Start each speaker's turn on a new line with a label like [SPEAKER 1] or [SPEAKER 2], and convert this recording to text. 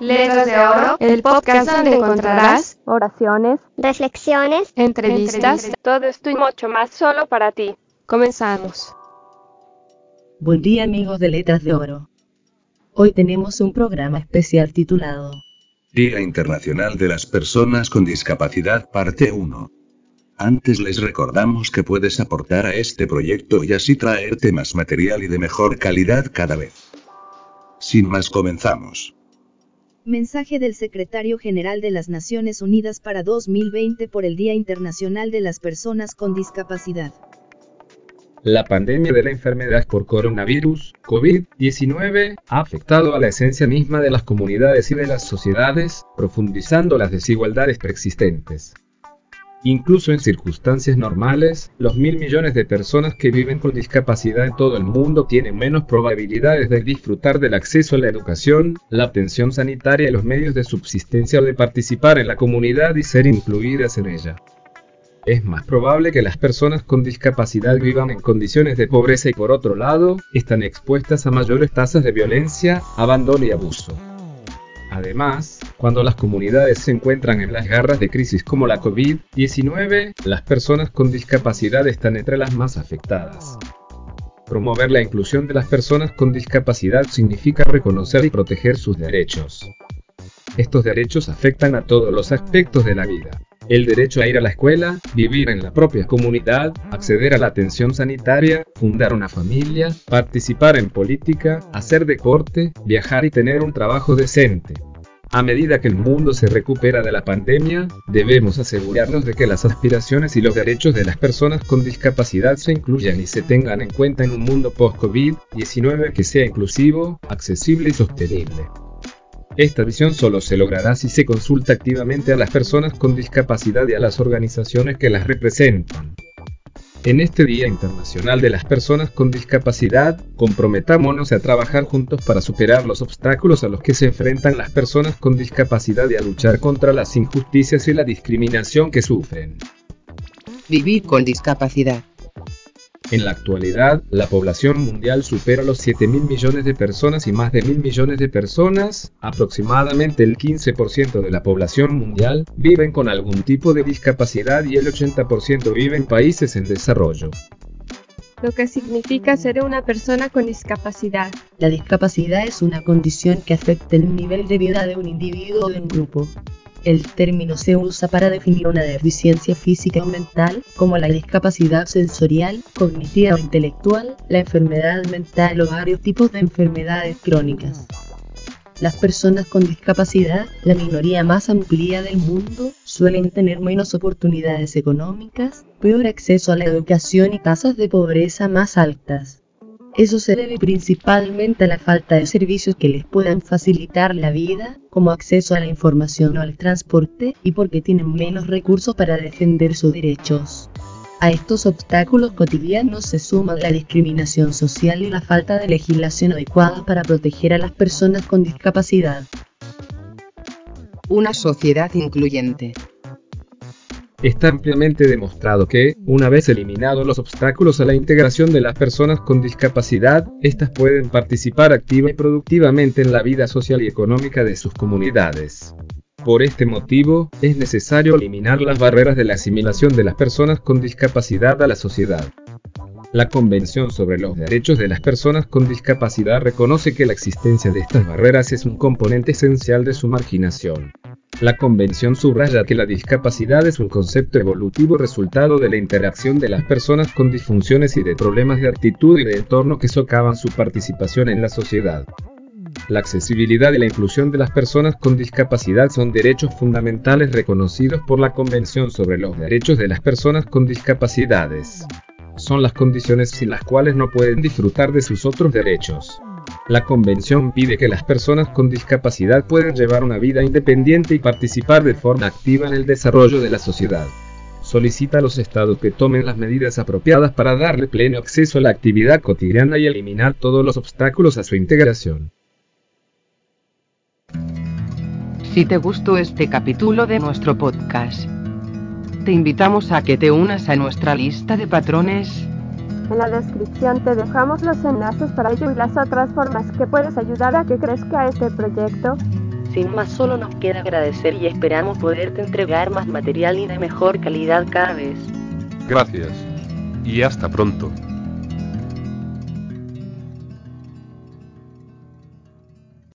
[SPEAKER 1] Letras de Oro, el podcast donde encontrarás
[SPEAKER 2] oraciones,
[SPEAKER 3] reflexiones,
[SPEAKER 1] entrevistas,
[SPEAKER 2] todo esto y mucho más solo para ti.
[SPEAKER 1] Comenzamos.
[SPEAKER 4] Buen día amigos de Letras de Oro. Hoy tenemos un programa especial titulado
[SPEAKER 5] Día Internacional de las Personas con Discapacidad, parte 1. Antes les recordamos que puedes aportar a este proyecto y así traerte más material y de mejor calidad cada vez. Sin más comenzamos.
[SPEAKER 6] Mensaje del Secretario General de las Naciones Unidas para 2020 por el Día Internacional de las Personas con Discapacidad.
[SPEAKER 7] La pandemia de la enfermedad por coronavirus, COVID-19, ha afectado a la esencia misma de las comunidades y de las sociedades, profundizando las desigualdades preexistentes. Incluso en circunstancias normales, los mil millones de personas que viven con discapacidad en todo el mundo tienen menos probabilidades de disfrutar del acceso a la educación, la atención sanitaria y los medios de subsistencia o de participar en la comunidad y ser incluidas en ella. Es más probable que las personas con discapacidad vivan en condiciones de pobreza y por otro lado, están expuestas a mayores tasas de violencia, abandono y abuso. Además, cuando las comunidades se encuentran en las garras de crisis como la COVID-19, las personas con discapacidad están entre las más afectadas. Promover la inclusión de las personas con discapacidad significa reconocer y proteger sus derechos. Estos derechos afectan a todos los aspectos de la vida. El derecho a ir a la escuela, vivir en la propia comunidad, acceder a la atención sanitaria, fundar una familia, participar en política, hacer deporte, viajar y tener un trabajo decente. A medida que el mundo se recupera de la pandemia, debemos asegurarnos de que las aspiraciones y los derechos de las personas con discapacidad se incluyan y se tengan en cuenta en un mundo post-COVID-19 que sea inclusivo, accesible y sostenible. Esta visión solo se logrará si se consulta activamente a las personas con discapacidad y a las organizaciones que las representan. En este Día Internacional de las Personas con Discapacidad, comprometámonos a trabajar juntos para superar los obstáculos a los que se enfrentan las personas con discapacidad y a luchar contra las injusticias y la discriminación que sufren.
[SPEAKER 8] Vivir con discapacidad.
[SPEAKER 7] En la actualidad, la población mundial supera los 7 mil millones de personas y más de mil millones de personas, aproximadamente el 15% de la población mundial, viven con algún tipo de discapacidad y el 80% vive en países en desarrollo.
[SPEAKER 1] Lo que significa ser una persona con discapacidad.
[SPEAKER 4] La discapacidad es una condición que afecta el nivel de vida de un individuo o de un grupo. El término se usa para definir una deficiencia física o mental, como la discapacidad sensorial, cognitiva o intelectual, la enfermedad mental o varios tipos de enfermedades crónicas. Las personas con discapacidad, la minoría más amplia del mundo, suelen tener menos oportunidades económicas, peor acceso a la educación y tasas de pobreza más altas. Eso se debe principalmente a la falta de servicios que les puedan facilitar la vida, como acceso a la información o al transporte, y porque tienen menos recursos para defender sus derechos. A estos obstáculos cotidianos se suma la discriminación social y la falta de legislación adecuada para proteger a las personas con discapacidad.
[SPEAKER 8] Una sociedad incluyente.
[SPEAKER 7] Está ampliamente demostrado que, una vez eliminados los obstáculos a la integración de las personas con discapacidad, éstas pueden participar activa y productivamente en la vida social y económica de sus comunidades. Por este motivo, es necesario eliminar las barreras de la asimilación de las personas con discapacidad a la sociedad. La Convención sobre los Derechos de las Personas con Discapacidad reconoce que la existencia de estas barreras es un componente esencial de su marginación. La convención subraya que la discapacidad es un concepto evolutivo resultado de la interacción de las personas con disfunciones y de problemas de actitud y de entorno que socavan su participación en la sociedad. La accesibilidad y la inclusión de las personas con discapacidad son derechos fundamentales reconocidos por la Convención sobre los Derechos de las Personas con Discapacidades. Son las condiciones sin las cuales no pueden disfrutar de sus otros derechos. La Convención pide que las personas con discapacidad puedan llevar una vida independiente y participar de forma activa en el desarrollo de la sociedad. Solicita a los estados que tomen las medidas apropiadas para darle pleno acceso a la actividad cotidiana y eliminar todos los obstáculos a su integración.
[SPEAKER 8] Si te gustó este capítulo de nuestro podcast, te invitamos a que te unas a nuestra lista de patrones
[SPEAKER 2] en la descripción te dejamos los enlaces para ello y las otras formas que puedes ayudar a que crezca este proyecto.
[SPEAKER 3] Sin más solo nos queda agradecer y esperamos poderte entregar más material y de mejor calidad cada vez.
[SPEAKER 9] Gracias. Y hasta pronto.